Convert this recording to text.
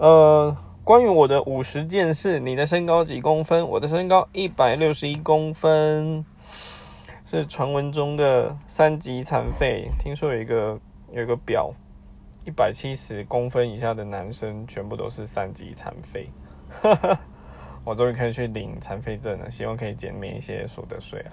呃，关于我的五十件事，你的身高几公分？我的身高一百六十一公分，是传闻中的三级残废。听说有一个有一个表，一百七十公分以下的男生全部都是三级残废。我终于可以去领残废证了，希望可以减免一些所得税啊。